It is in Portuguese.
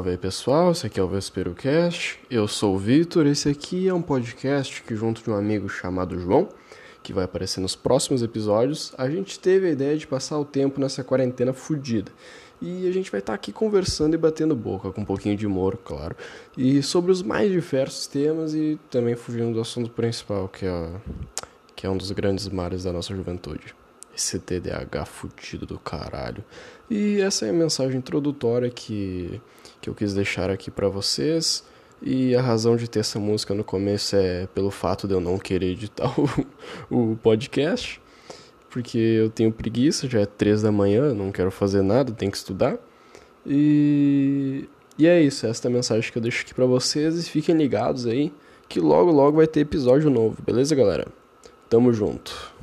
Salve aí pessoal, esse aqui é o Vespero Cast. Eu sou o Vitor. Esse aqui é um podcast que, junto de um amigo chamado João, que vai aparecer nos próximos episódios, a gente teve a ideia de passar o tempo nessa quarentena fodida. E a gente vai estar aqui conversando e batendo boca, com um pouquinho de humor, claro, e sobre os mais diversos temas e também fugindo do assunto principal, que é, que é um dos grandes mares da nossa juventude. Esse TDAH fudido do caralho. E essa é a mensagem introdutória que, que eu quis deixar aqui para vocês. E a razão de ter essa música no começo é pelo fato de eu não querer editar o, o podcast. Porque eu tenho preguiça, já é três da manhã, não quero fazer nada, tenho que estudar. E, e é isso, essa é a mensagem que eu deixo aqui para vocês. E fiquem ligados aí, que logo logo vai ter episódio novo, beleza, galera? Tamo junto.